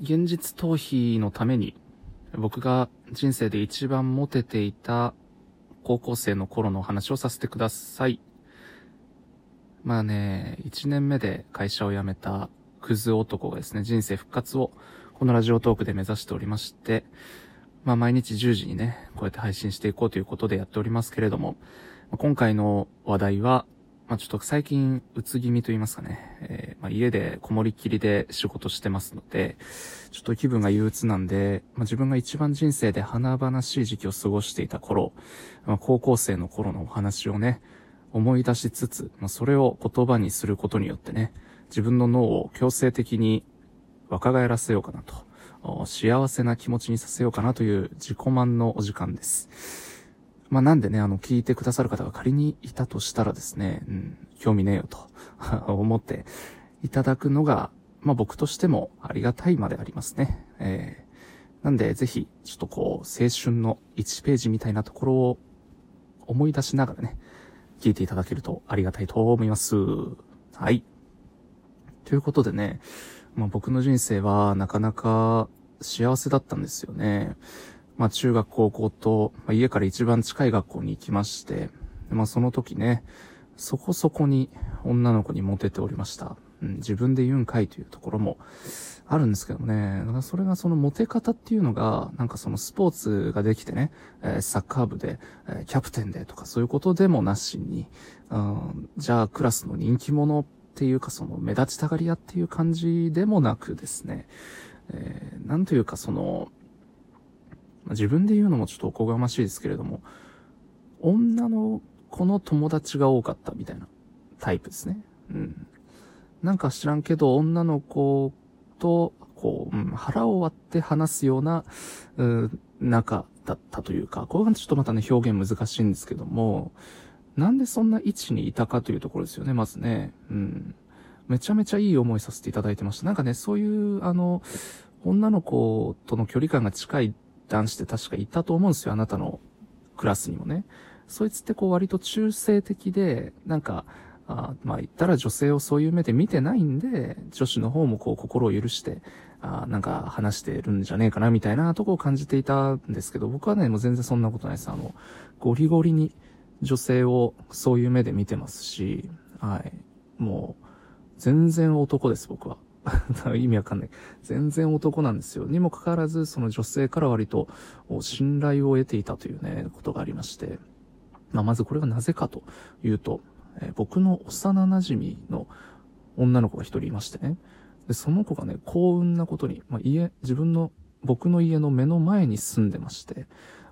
現実逃避のために、僕が人生で一番モテていた高校生の頃の話をさせてください。まあね、1年目で会社を辞めたクズ男がですね、人生復活をこのラジオトークで目指しておりまして、まあ毎日10時にね、こうやって配信していこうということでやっておりますけれども、今回の話題は、まあちょっと最近、うつ気味と言いますかね、えー、まあ家でこもりきりで仕事してますので、ちょっと気分が憂鬱なんで、まあ自分が一番人生で華々しい時期を過ごしていた頃、まあ高校生の頃のお話をね、思い出しつつ、まあそれを言葉にすることによってね、自分の脳を強制的に若返らせようかなと、幸せな気持ちにさせようかなという自己満のお時間です。まあ、なんでね、あの、聞いてくださる方が仮にいたとしたらですね、うん、興味ねえよと 思っていただくのが、まあ、僕としてもありがたいまでありますね。えー、なんで、ぜひ、ちょっとこう、青春の1ページみたいなところを思い出しながらね、聞いていただけるとありがたいと思います。はい。ということでね、まあ、僕の人生はなかなか幸せだったんですよね。まあ中学高校と、まあ、家から一番近い学校に行きまして、まあその時ね、そこそこに女の子にモテておりました。うん、自分で言うんかいというところもあるんですけどね。だからそれがそのモテ方っていうのが、なんかそのスポーツができてね、えー、サッカー部で、えー、キャプテンでとかそういうことでもなしに、うん、じゃあクラスの人気者っていうかその目立ちたがり屋っていう感じでもなくですね、えー、なんというかその、自分で言うのもちょっとおこがましいですけれども、女の子の友達が多かったみたいなタイプですね。うん。なんか知らんけど、女の子と、こう、うん、腹を割って話すような、うん、仲だったというか、これがちょっとまたね、表現難しいんですけども、なんでそんな位置にいたかというところですよね、まずね。うん。めちゃめちゃいい思いさせていただいてました。なんかね、そういう、あの、女の子との距離感が近い男子って確かいたと思うんですよ、あなたのクラスにもね。そいつってこう割と中性的で、なんか、あまあ言ったら女性をそういう目で見てないんで、女子の方もこう心を許して、あなんか話してるんじゃねえかなみたいなとこを感じていたんですけど、僕はね、もう全然そんなことないです。あの、ゴリゴリに女性をそういう目で見てますし、はい。もう、全然男です、僕は。意味わかんない。全然男なんですよ。にもかかわらず、その女性から割と信頼を得ていたというね、ことがありまして。まあ、まずこれがなぜかというと、えー、僕の幼馴染の女の子が一人いましてね。で、その子がね、幸運なことに、まあ、家、自分の、僕の家の目の前に住んでまして、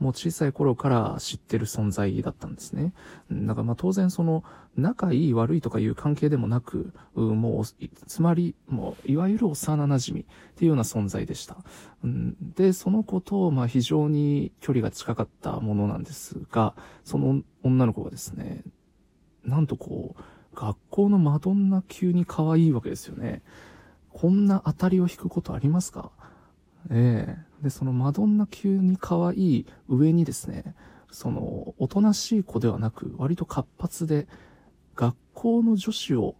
もう小さい頃から知ってる存在だったんですね。だからまあ当然その、仲いい悪いとかいう関係でもなく、もう、つまり、もう、いわゆる幼馴染っていうような存在でした。で、その子と、まあ非常に距離が近かったものなんですが、その女の子がですね、なんとこう、学校のマドンナ級に可愛いわけですよね。こんな当たりを引くことありますか？ええで、そのマドンナ級に可愛い上にですね、その、おとなしい子ではなく、割と活発で、学校の女子を、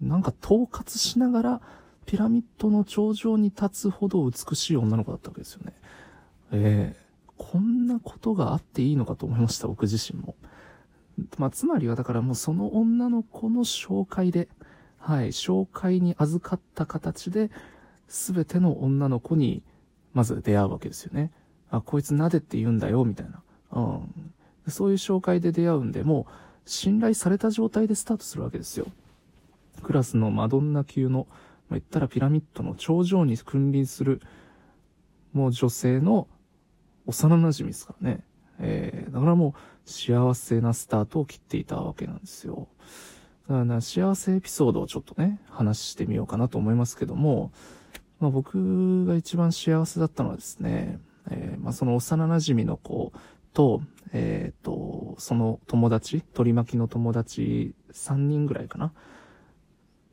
なんか統括しながら、ピラミッドの頂上に立つほど美しい女の子だったわけですよね。ええー、こんなことがあっていいのかと思いました、僕自身も。まあ、つまりはだからもうその女の子の紹介で、はい、紹介に預かった形で、すべての女の子にまず出会うわけですよね。あ、こいつなでって言うんだよ、みたいな。うん。そういう紹介で出会うんで、もう、信頼された状態でスタートするわけですよ。クラスのマドンナ級の、まあ、言ったらピラミッドの頂上に君臨する、もう女性の幼馴染ですからね。えー、だからもう幸せなスタートを切っていたわけなんですよ。だから、幸せエピソードをちょっとね、話してみようかなと思いますけども、まあ、僕が一番幸せだったのはですね、えー、まあ、その幼馴染の子と、えっ、ー、と、その友達、取り巻きの友達3人ぐらいかな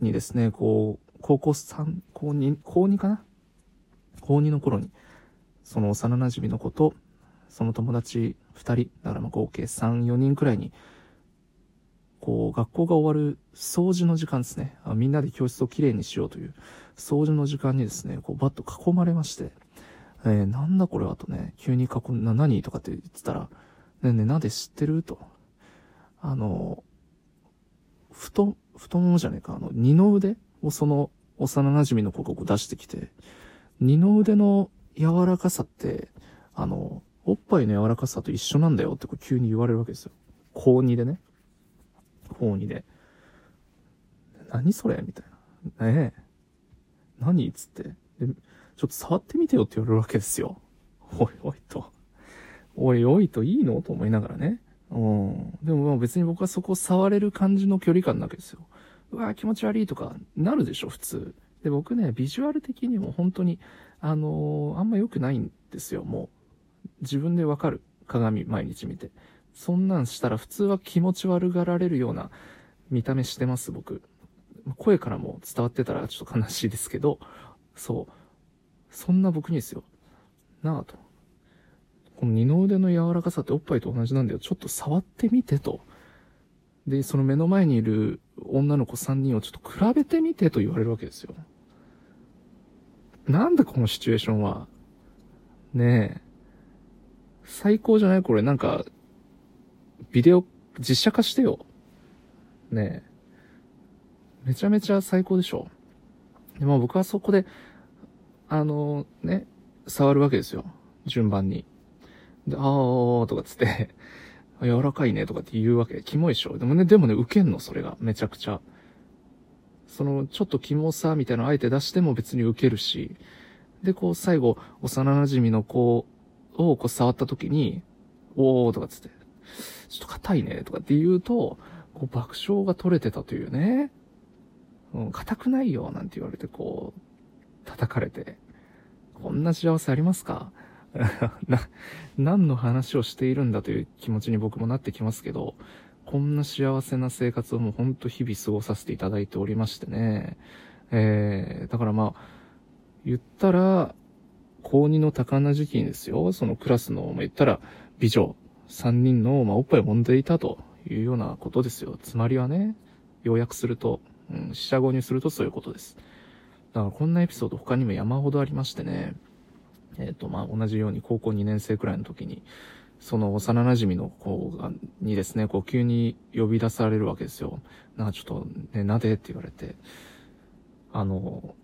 にですね、こう、高校3、高2、高2かな高2の頃に、その幼馴染の子と、その友達2人、だからまあ合計3、4人くらいに、こう、学校が終わる掃除の時間ですね。あみんなで教室をきれいにしようという掃除の時間にですね、こう、バッと囲まれまして、えー、なんだこれはとね、急に囲んな、何とかって言ってたら、ねね、なんで知ってると。あの、太、太ももじゃねえか、あの、二の腕をその、幼馴染の子がこう出してきて、二の腕の柔らかさって、あの、おっぱいの柔らかさと一緒なんだよってこう急に言われるわけですよ。高2でね。高2で。何それ？みたいな。ねえ。何？つって。で、ちょっと触ってみてよって言われるわけですよ。おいおいと。おいおいといいの？と思いながらね。うん。でも別に僕はそこを触れる感じの距離感なわけですよ。うわ気持ち悪いとかなるでしょ、普通。で、僕ね、ビジュアル的にも本当に、あのー、あんま良くないんですよ、もう。自分でわかる。鏡毎日見て。そんなんしたら普通は気持ち悪がられるような見た目してます、僕。声からも伝わってたらちょっと悲しいですけど、そう。そんな僕にですよ。なあと。この二の腕の柔らかさっておっぱいと同じなんだよ。ちょっと触ってみてと。で、その目の前にいる女の子3人をちょっと比べてみてと言われるわけですよ。なんだこのシチュエーションは。ねえ。最高じゃない？これなんか、ビデオ、実写化してよ。ねえ。めちゃめちゃ最高でしょ。で、まあ僕はそこで、あのね、触るわけですよ。順番に。で、あーとかつって 柔らかいねとかって言うわけ。キモいでしょ。でもね、でもね、受けんの、それが。めちゃくちゃ。その、ちょっとキモさみたいなのあえて出しても別に受けるし。で、こう、最後、幼馴染の子をこう触った時に、おーとかつって、ちょっと硬いねとかって言うと、こう爆笑が取れてたというね。うん、硬くないよなんて言われてこう、叩かれて。こんな幸せありますか？な、何の話をしているんだという気持ちに僕もなってきますけど、こんな幸せな生活をもうほんと日々過ごさせていただいておりましてね。えー、だからまあ、言ったら、高2の多感な時期にですよ、そのクラスの、まあ、言ったら、美女3人の、まあ、おっぱいを揉んでいたというようなことですよ。つまりはね、要約すると、うん、四捨五入するとそういうことです。だからこんなエピソード他にも山ほどありましてね、えっ、ー、と、まあ、同じように高校2年生くらいの時に、その幼馴染の子が、にですね、こう急に呼び出されるわけですよ。なんかちょっとね、なでって言われて、あの、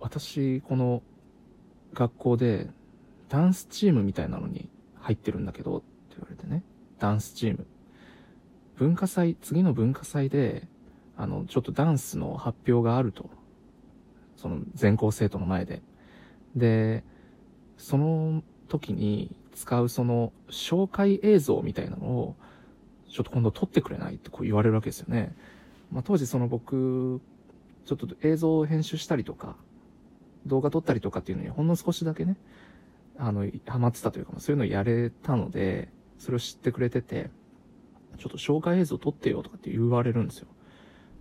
私、この学校でダンスチームみたいなのに入ってるんだけど、言われてね、ダンスチーム。文化祭、次の文化祭で、あの、ちょっとダンスの発表があると。その全校生徒の前で。で、その時に使うその紹介映像みたいなのを、ちょっと今度撮ってくれないってこう言われるわけですよね。まあ、当時その僕、ちょっと映像を編集したりとか、動画撮ったりとかっていうのにほんの少しだけね、あの、ハマってたというか、そういうのをやれたので、それを知ってくれてて、ちょっと紹介映像撮ってよとかって言われるんですよ。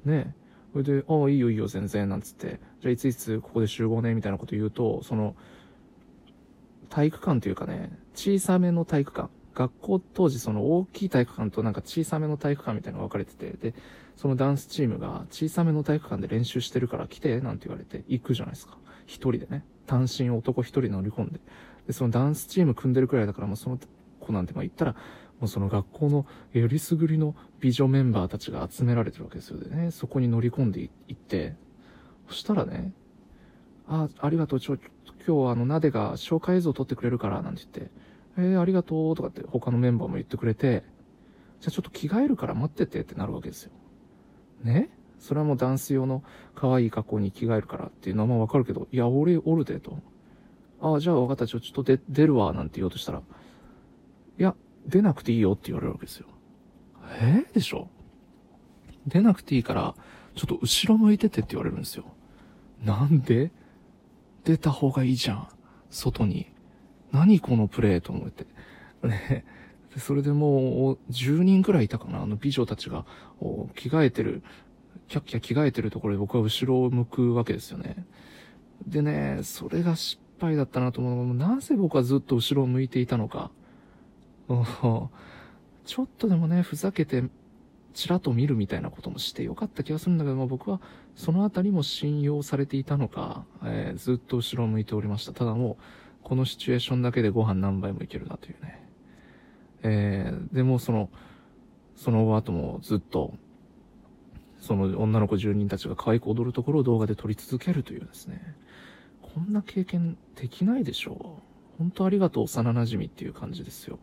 ねそれで、ああ、いいよいいよ全然、なんつって、じゃあいついつここで集合ね、みたいなこと言うと、その、体育館というかね、小さめの体育館。学校当時その大きい体育館となんか小さめの体育館みたいなのが分かれてて、で、そのダンスチームが小さめの体育館で練習してるから来て、なんて言われて行くじゃないですか。一人でね。単身男一人乗り込んで。で、そのダンスチーム組んでるくらいだからもうその子なんてまあ言ったら、もうその学校のよりすぐりの美女メンバーたちが集められてるわけですよね。そこに乗り込んでいって、そしたらね、あ、ありがとう、ちょ、今日あの、なでが紹介映像撮ってくれるから、なんて言って、えー、ありがとう、とかって他のメンバーも言ってくれて、じゃあちょっと着替えるから待っててってなるわけですよ。ね？それはもうダンス用の可愛い格好に着替えるからっていうのはまあわかるけど、いや、俺おるで、と。ああ、じゃあ分かった、ちょ、ちょっと出、出るわ、なんて言おうとしたら、いや、出なくていいよって言われるわけですよ。えー、でしょ？出なくていいから、ちょっと後ろ向いててって言われるんですよ。なんで？出た方がいいじゃん。外に。何このプレイと思って。ね。それでもう、10人くらいいたかな。あの美女たちが、着替えてる、キャッキャ着替えてるところで僕は後ろを向くわけですよね。でね、それが失敗だったなと思うのが、なぜ僕はずっと後ろを向いていたのか。ちょっとでもね、ふざけて、ちらっと見るみたいなこともしてよかった気がするんだけど、まあ、僕はそのあたりも信用されていたのか、えーずっと後ろを向いておりました。ただもう、このシチュエーションだけでご飯何杯もいけるなというね。えーでもその、その後もずっと、その女の子10人たちが可愛く踊るところを動画で撮り続けるというですね。こんな経験できないでしょう。本当ありがとう幼馴染っていう感じですよ。